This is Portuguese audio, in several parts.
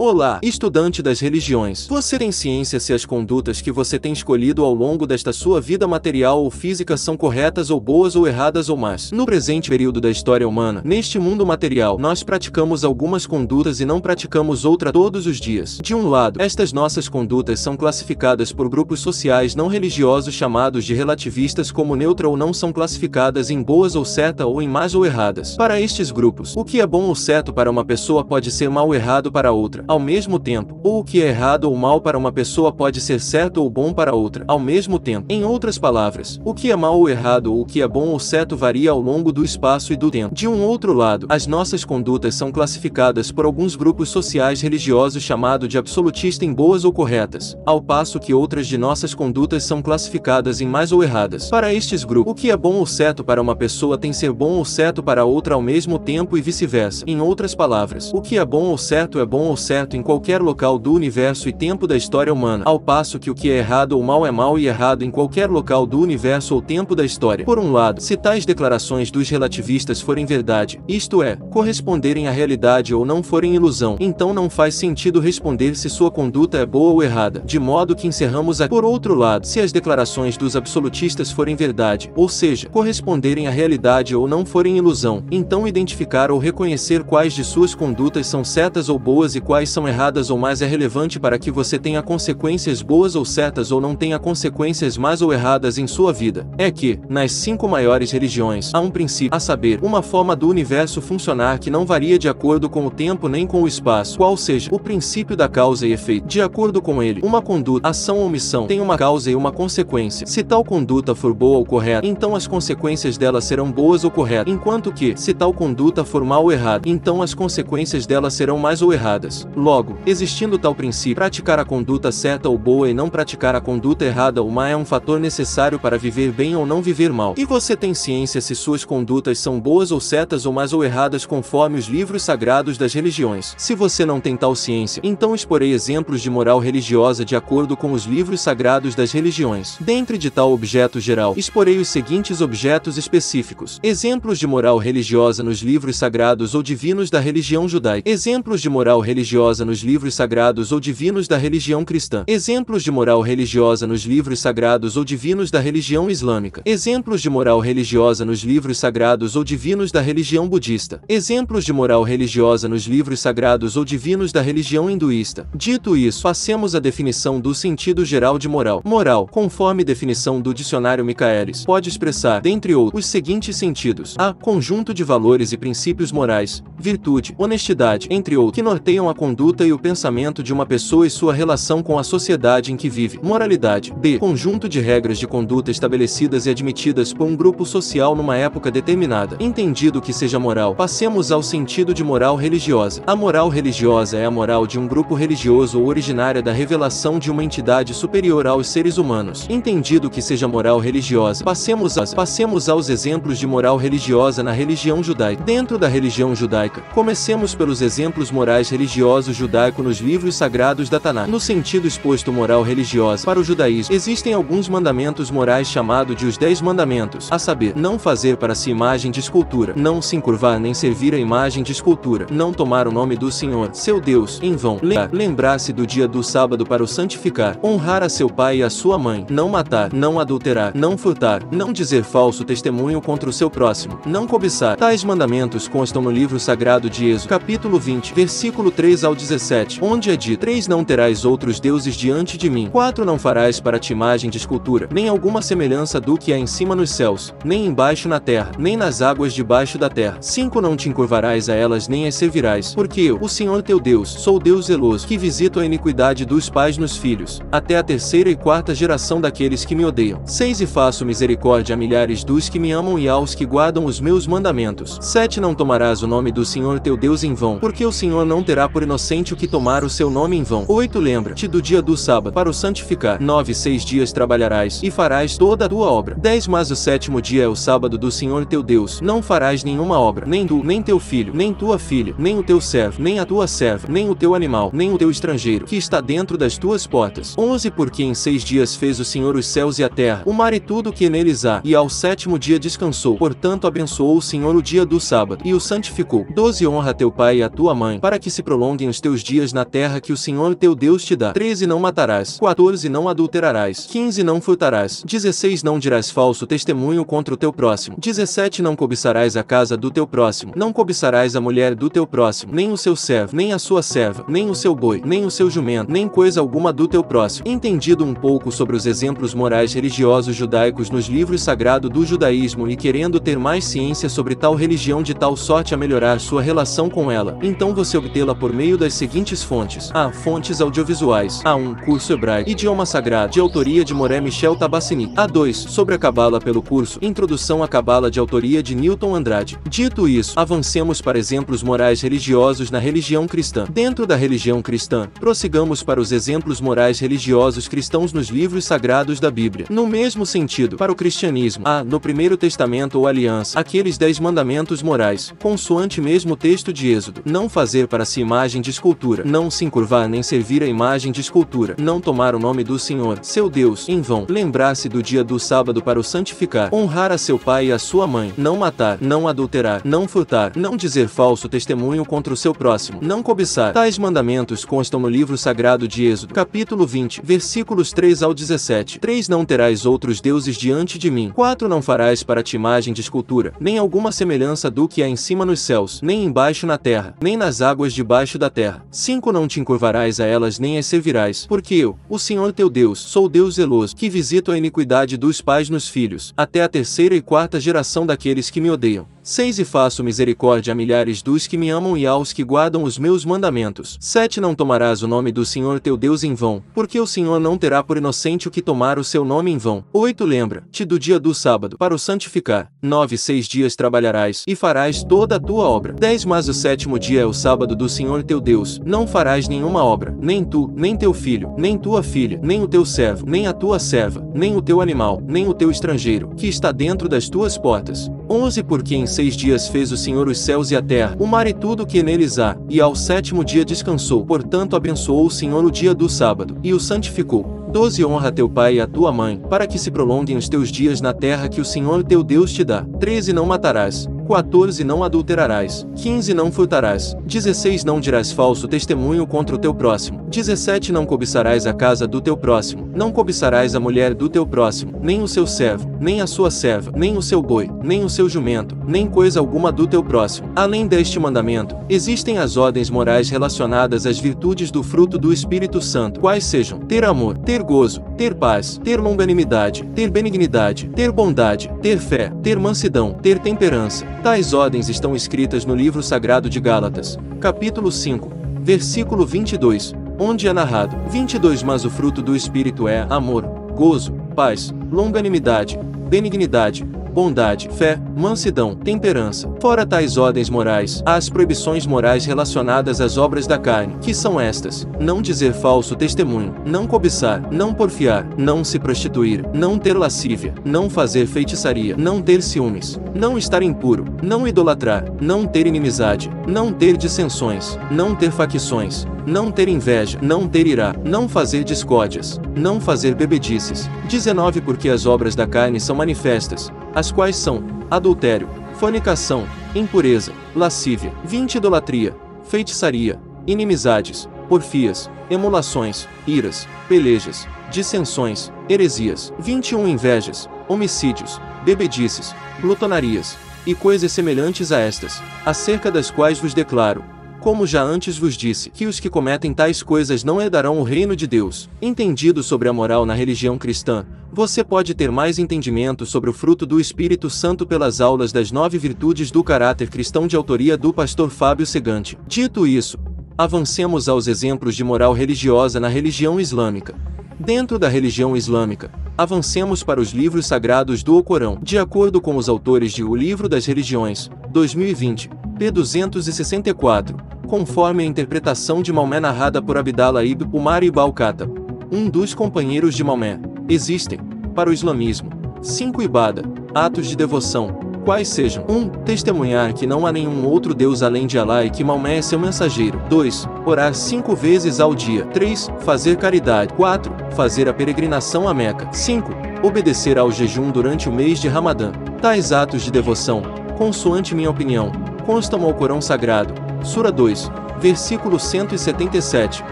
Olá, estudante das religiões. Você tem ciência se as condutas que você tem escolhido ao longo desta sua vida material ou física são corretas ou boas ou erradas ou más? No presente período da história humana, neste mundo material, nós praticamos algumas condutas e não praticamos outra todos os dias. De um lado, estas nossas condutas são classificadas por grupos sociais não religiosos chamados de relativistas como neutra ou não são classificadas em boas ou certa ou em más ou erradas. Para estes grupos, o que é bom ou certo para uma pessoa pode ser mal ou errado para outra, ao mesmo tempo, ou o que é errado ou mal para uma pessoa pode ser certo ou bom para outra, ao mesmo tempo. Em outras palavras, o que é mal ou errado ou o que é bom ou certo varia ao longo do espaço e do tempo. De um outro lado, as nossas condutas são classificadas por alguns grupos sociais religiosos chamados de absolutista em boas ou corretas, ao passo que outras de nossas condutas são classificadas em mais ou erradas. Para estes grupos, o que é bom ou certo para uma pessoa tem ser bom ou certo para outra ao mesmo tempo e vice-versa. Em outras palavras, o que é bom ou certo é bom ou certo em qualquer local do universo e tempo da história humana, ao passo que o que é errado ou mal é mal e errado em qualquer local do universo ou tempo da história. Por um lado, se tais declarações dos relativistas forem verdade, isto é, corresponderem à realidade ou não forem ilusão, então não faz sentido responder se sua conduta é boa ou errada, de modo que encerramos a. Por outro lado, se as declarações dos absolutistas forem verdade, ou seja, corresponderem à realidade ou não forem ilusão, então identificar ou reconhecer quais de suas condutas são certas ou boas e quais são erradas ou mais é relevante para que você tenha consequências boas ou certas ou não tenha consequências más ou erradas em sua vida. É que, nas cinco maiores religiões, há um princípio, a saber, uma forma do universo funcionar que não varia de acordo com o tempo nem com o espaço, qual seja, o princípio da causa e efeito. De acordo com ele, uma conduta, ação ou missão tem uma causa e uma consequência. Se tal conduta for boa ou correta, então as consequências dela serão boas ou corretas, enquanto que, se tal conduta for mal ou errada, então as consequências dela serão mais ou erradas. Logo, existindo tal princípio, praticar a conduta certa ou boa e não praticar a conduta errada ou má é um fator necessário para viver bem ou não viver mal. E você tem ciência se suas condutas são boas ou certas ou más ou erradas conforme os livros sagrados das religiões. Se você não tem tal ciência, então exporei exemplos de moral religiosa de acordo com os livros sagrados das religiões. Dentre de tal objeto geral, exporei os seguintes objetos específicos. Exemplos de moral religiosa nos livros sagrados ou divinos da religião judaica. Exemplos de moral religiosa nos livros sagrados ou divinos da religião cristã. Exemplos de moral religiosa nos livros sagrados ou divinos da religião islâmica. Exemplos de moral religiosa nos livros sagrados ou divinos da religião budista. Exemplos de moral religiosa nos livros sagrados ou divinos da religião hinduísta. Dito isso, passemos à definição do sentido geral de moral. Moral, conforme definição do dicionário Michaelis, pode expressar, dentre outros, os seguintes sentidos: a. Conjunto de valores e princípios morais, virtude, honestidade, entre outros, que norteiam a conduta e o pensamento de uma pessoa e sua relação com a sociedade em que vive. Moralidade. B. Conjunto de regras de conduta estabelecidas e admitidas por um grupo social numa época determinada. Entendido que seja moral, passemos ao sentido de moral religiosa. A moral religiosa é a moral de um grupo religioso ou originária da revelação de uma entidade superior aos seres humanos. Entendido que seja moral religiosa, passemos, a, passemos aos exemplos de moral religiosa na religião judaica. Dentro da religião judaica, comecemos pelos exemplos morais religiosos judaico nos livros sagrados da Tanakh. No sentido exposto moral religiosa para o judaísmo, existem alguns mandamentos morais chamados de os Dez Mandamentos, a saber, não fazer para si imagem de escultura, não se encurvar nem servir a imagem de escultura, não tomar o nome do Senhor, seu Deus, em vão, lembrar-se do dia do sábado para o santificar, honrar a seu pai e a sua mãe, não matar, não adulterar, não furtar, não dizer falso testemunho contra o seu próximo, não cobiçar. Tais mandamentos constam no livro sagrado de Êxodo, capítulo 20, versículo 3 ao 17, onde é dito: 3 Não terás outros deuses diante de mim. 4 Não farás para ti imagem de escultura, nem alguma semelhança do que há em cima nos céus, nem embaixo na terra, nem nas águas debaixo da terra. 5 Não te encurvarás a elas nem as servirás, porque eu, o Senhor teu Deus, sou Deus zeloso, que visito a iniquidade dos pais nos filhos, até a terceira e quarta geração daqueles que me odeiam. 6 E faço misericórdia a milhares dos que me amam e aos que guardam os meus mandamentos. 7 Não tomarás o nome do Senhor teu Deus em vão, porque o Senhor não terá por inocente o que tomar o seu nome em vão. 8 Lembra-te do dia do sábado, para o santificar. 9 Seis dias trabalharás, e farás toda a tua obra. 10 Mas o sétimo dia é o sábado do Senhor teu Deus. Não farás nenhuma obra, nem tu, nem teu filho, nem tua filha, nem o teu servo, nem a tua serva, nem o teu animal, nem o teu estrangeiro, que está dentro das tuas portas. 11 Porque em seis dias fez o Senhor os céus e a terra, o mar e tudo que neles há, e ao sétimo dia descansou. Portanto abençoou o Senhor o dia do sábado, e o santificou. 12 Honra teu pai e a tua mãe, para que se prolonguem prolonguem os teus dias na terra que o Senhor teu Deus te dá. 13 Não matarás. 14 Não adulterarás. 15 Não furtarás. 16 Não dirás falso testemunho contra o teu próximo. 17 Não cobiçarás a casa do teu próximo. Não cobiçarás a mulher do teu próximo, nem o seu servo, nem a sua serva, nem o seu boi, nem o seu jumento, nem coisa alguma do teu próximo. Entendido um pouco sobre os exemplos morais religiosos judaicos nos livros sagrados do judaísmo e querendo ter mais ciência sobre tal religião de tal sorte a melhorar sua relação com ela, então você obtê-la por meio das seguintes fontes. A. Fontes audiovisuais. A1. Curso hebraico. Idioma sagrado. De autoria de Moré Michel Tabassini. A2. Sobre a Cabala pelo curso. Introdução à Cabala de autoria de Newton Andrade. Dito isso, avancemos para exemplos morais religiosos na religião cristã. Dentro da religião cristã, prossigamos para os exemplos morais religiosos cristãos nos livros sagrados da Bíblia. No mesmo sentido, para o cristianismo, há, no Primeiro Testamento ou Aliança, aqueles dez mandamentos morais, consoante mesmo texto de Êxodo. Não fazer para si imagem de escultura, não se encurvar nem servir a imagem de escultura, não tomar o nome do Senhor, seu Deus, em vão, lembrar-se do dia do sábado para o santificar, honrar a seu pai e a sua mãe, não matar, não adulterar, não furtar, não dizer falso testemunho contra o seu próximo, não cobiçar. Tais mandamentos constam no livro sagrado de Êxodo, capítulo 20, versículos 3 ao 17. 3 Não terás outros deuses diante de mim. 4 Não farás para ti imagem de escultura, nem alguma semelhança do que há em cima nos céus, nem embaixo na terra, nem nas águas debaixo da terra. 5 Não te encurvarás a elas nem as servirás, porque eu, o Senhor teu Deus, sou Deus zeloso, que visito a iniquidade dos pais nos filhos, até a terceira e quarta geração daqueles que me odeiam. 6 E faço misericórdia a milhares dos que me amam e aos que guardam os meus mandamentos. 7 Não tomarás o nome do Senhor teu Deus em vão, porque o Senhor não terá por inocente o que tomar o seu nome em vão. 8 Lembra-te do dia do sábado, para o santificar. 9 Seis dias trabalharás, e farás toda a tua obra. 10 Mas o sétimo dia é o sábado do Senhor teu Deus, não farás nenhuma obra, nem tu, nem teu filho, nem tua filha, nem o teu servo, nem a tua serva, nem o teu animal, nem o teu estrangeiro, que está dentro das tuas portas. 11 Porque em seis dias fez o Senhor os céus e a terra, o mar e tudo que neles há, e ao sétimo dia descansou. Portanto abençoou o Senhor o dia do sábado, e o santificou. 12 Honra teu pai e a tua mãe, para que se prolonguem os teus dias na terra que o Senhor teu Deus te dá. 13 Não matarás. 14 Não adulterarás. 15 Não furtarás. 16 Não dirás falso testemunho contra o teu próximo. 17 Não cobiçarás a casa do teu próximo. Não cobiçarás a mulher do teu próximo, nem o seu servo, nem a sua serva, nem o seu boi, nem o seu jumento, nem coisa alguma do teu próximo. Além deste mandamento, existem as ordens morais relacionadas às virtudes do fruto do Espírito Santo, quais sejam ter amor, ter gozo, ter paz, ter longanimidade, ter benignidade, ter bondade, ter fé, ter mansidão, ter temperança. Tais ordens estão escritas no livro sagrado de Gálatas, capítulo 5, versículo 22, onde é narrado: 22 Mas o fruto do Espírito é amor, gozo, paz, longanimidade, benignidade, bondade, fé, mansidão, temperança. Fora tais ordens morais, há as proibições morais relacionadas às obras da carne, que são estas: não dizer falso testemunho, não cobiçar, não porfiar, não se prostituir, não ter lascívia, não fazer feitiçaria, não ter ciúmes, não estar impuro, não idolatrar, não ter inimizade, não ter dissensões, não ter facções, não ter inveja, não ter irá, não fazer discórdias, não fazer bebedices. 19 Porque as obras da carne são manifestas, as quais são adultério, fornicação, impureza, lascívia, 20 idolatria, feitiçaria, inimizades, porfias, emulações, iras, pelejas, dissensões, heresias, 21 invejas, homicídios, bebedices, glutonarias, e coisas semelhantes a estas, acerca das quais vos declaro, como já antes vos disse, que os que cometem tais coisas não herdarão o reino de Deus. Entendido sobre a moral na religião cristã, você pode ter mais entendimento sobre o fruto do Espírito Santo pelas aulas das nove virtudes do caráter cristão de autoria do pastor Fábio Segante. Dito isso, avancemos aos exemplos de moral religiosa na religião islâmica. Dentro da religião islâmica, avancemos para os livros sagrados do Alcorão. De acordo com os autores de O Livro das Religiões, 2020, p. 264, conforme a interpretação de Maomé narrada por Abdallah ibn Umar ibn al-Khattab, um dos companheiros de Maomé, existem, para o islamismo, cinco ibada, atos de devoção, quais sejam 1. Um, testemunhar que não há nenhum outro Deus além de Alá e que Maomé é seu mensageiro. 2. Orar cinco vezes ao dia. 3. Fazer caridade. 4. Fazer a peregrinação a Meca. 5. Obedecer ao jejum durante o mês de Ramadã. Tais atos de devoção, consoante minha opinião, constam ao Corão Sagrado, Sura 2, versículo 177,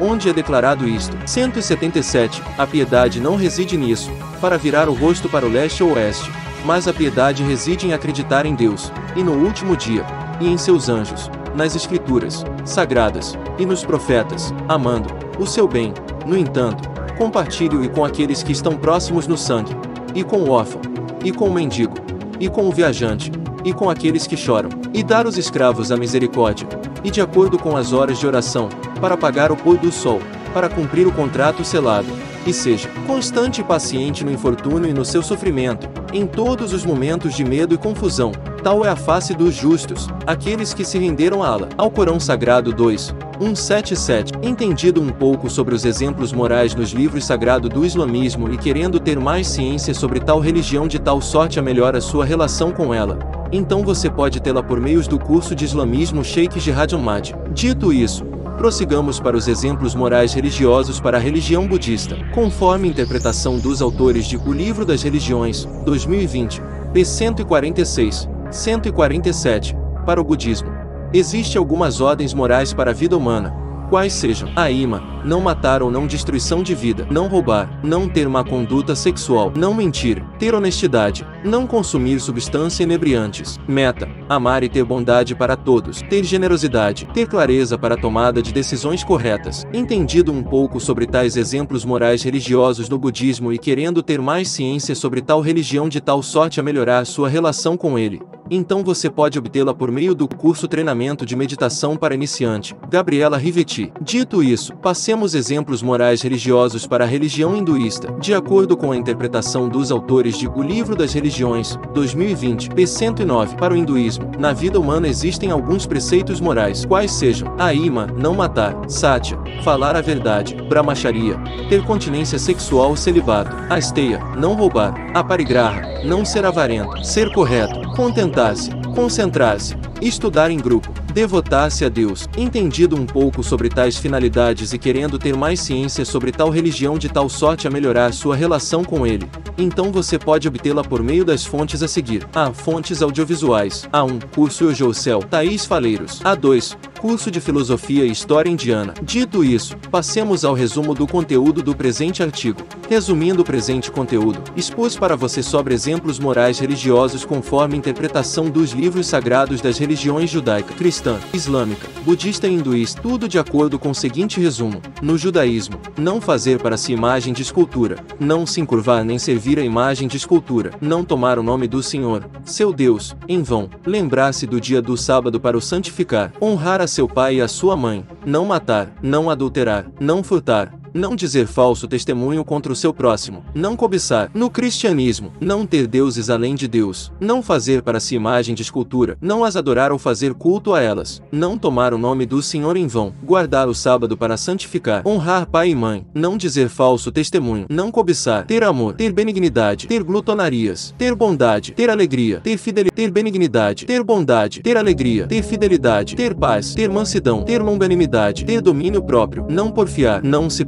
onde é declarado isto. 177. A piedade não reside nisso, para virar o rosto para o leste ou oeste, mas a piedade reside em acreditar em Deus, e no último dia, e em seus anjos, nas escrituras sagradas, e nos profetas, amando o seu bem. No entanto, compartilhe-o com aqueles que estão próximos no sangue, e com o órfão, e com o mendigo, e com o viajante, e com aqueles que choram, e dar os escravos a misericórdia, e de acordo com as horas de oração, para pagar o pôr do sol, para cumprir o contrato selado, e seja constante e paciente no infortúnio e no seu sofrimento, em todos os momentos de medo e confusão. Tal é a face dos justos, aqueles que se renderam a Allah. Ao Corão Sagrado 2, 177. Entendido um pouco sobre os exemplos morais nos livros sagrados do islamismo e querendo ter mais ciência sobre tal religião de tal sorte a melhor a sua relação com ela, então você pode tê-la por meios do curso de islamismo Sheikh Jihad Ahmad. Dito isso, prossigamos para os exemplos morais religiosos para a religião budista, conforme interpretação dos autores de O Livro das Religiões, 2020, p. 146, 147, para o budismo. Existem algumas ordens morais para a vida humana, quais sejam a ima, não matar ou não destruição de vida, não roubar, não ter má conduta sexual, não mentir, ter honestidade, não consumir substâncias inebriantes, meta, amar e ter bondade para todos, ter generosidade, ter clareza para a tomada de decisões corretas. Entendido um pouco sobre tais exemplos morais religiosos no budismo e querendo ter mais ciência sobre tal religião de tal sorte a melhorar sua relação com ele, então você pode obtê-la por meio do curso Treinamento de Meditação para Iniciante, Gabriela Rivetti. Dito isso, passemos exemplos morais religiosos para a religião hinduísta. De acordo com a interpretação dos autores de O Livro das Religiões, 2020, p. 109, para o hinduísmo, na vida humana existem alguns preceitos morais, quais sejam a ima, não matar, satya, falar a verdade, brahmacharya, ter continência sexual ou celibato, a esteia, não roubar, a parigraha, não ser avarento, ser correto, contentar-se, concentrar-se, estudar em grupo, devotar-se a Deus. Entendido um pouco sobre tais finalidades e querendo ter mais ciência sobre tal religião de tal sorte a melhorar sua relação com ele, então você pode obtê-la por meio das fontes a seguir. A. Fontes audiovisuais. A1. Curso Eugeu Thaís Faleiros. A2 curso de Filosofia e História Indiana. Dito isso, passemos ao resumo do conteúdo do presente artigo. Resumindo o presente conteúdo, expus para você sobre exemplos morais religiosos conforme interpretação dos livros sagrados das religiões judaica, cristã, islâmica, budista e hinduísta, tudo de acordo com o seguinte resumo. No judaísmo, não fazer para si imagem de escultura, não se encurvar nem servir a imagem de escultura, não tomar o nome do Senhor, seu Deus, em vão, lembrar-se do dia do sábado para o santificar, honrar a seu pai e a sua mãe, não matar, não adulterar, não furtar, não dizer falso testemunho contra o seu próximo, não cobiçar, no cristianismo, não ter deuses além de Deus, não fazer para si imagem de escultura, não as adorar ou fazer culto a elas, não tomar o nome do Senhor em vão, guardar o sábado para santificar, honrar pai e mãe, não dizer falso testemunho, não cobiçar, ter amor, ter benignidade, ter glutonarias, ter bondade, ter alegria, ter fidelidade, ter benignidade, ter bondade, ter alegria, ter fidelidade, ter paz, ter mansidão, ter longanimidade, ter domínio próprio, não porfiar, não se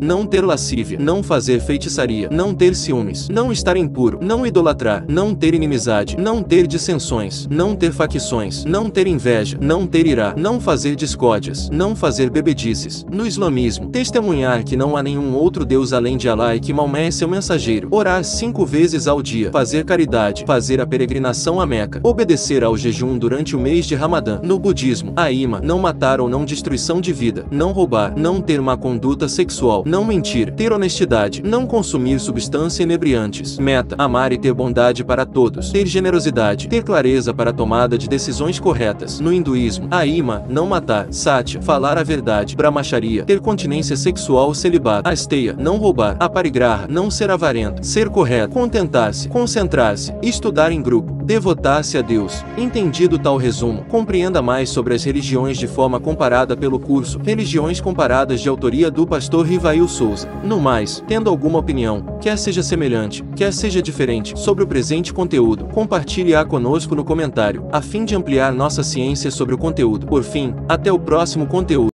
não ter lascívia, não fazer feitiçaria, não ter ciúmes, não estar impuro, não idolatrar, não ter inimizade, não ter dissensões, não ter facções, não ter inveja, não ter ira, não fazer discórdias, não fazer bebedices. No islamismo, testemunhar que não há nenhum outro Deus além de Allah e que Maomé é seu mensageiro, orar cinco vezes ao dia, fazer caridade, fazer a peregrinação a Meca, obedecer ao jejum durante o mês de Ramadã. No budismo, a ima, não matar ou não destruição de vida, não roubar, não ter má conduta sexual, não mentir, ter honestidade, não consumir substâncias inebriantes. Meta: amar e ter bondade para todos, ter generosidade, ter clareza para a tomada de decisões corretas. No hinduísmo, a ima, não matar, satya, falar a verdade, brahmacharya, ter continência sexual ou celibato, asteia, não roubar, aparigraha, não ser avarento, ser correto, contentar-se, concentrar-se, estudar em grupo, devotar-se a Deus. Entendido tal resumo, compreenda mais sobre as religiões de forma comparada pelo curso Religiões Comparadas de autoria do pastor Rivail Souza. No mais, tendo alguma opinião, quer seja semelhante, quer seja diferente, sobre o presente conteúdo, compartilhe-a conosco no comentário, a fim de ampliar nossa ciência sobre o conteúdo. Por fim, até o próximo conteúdo.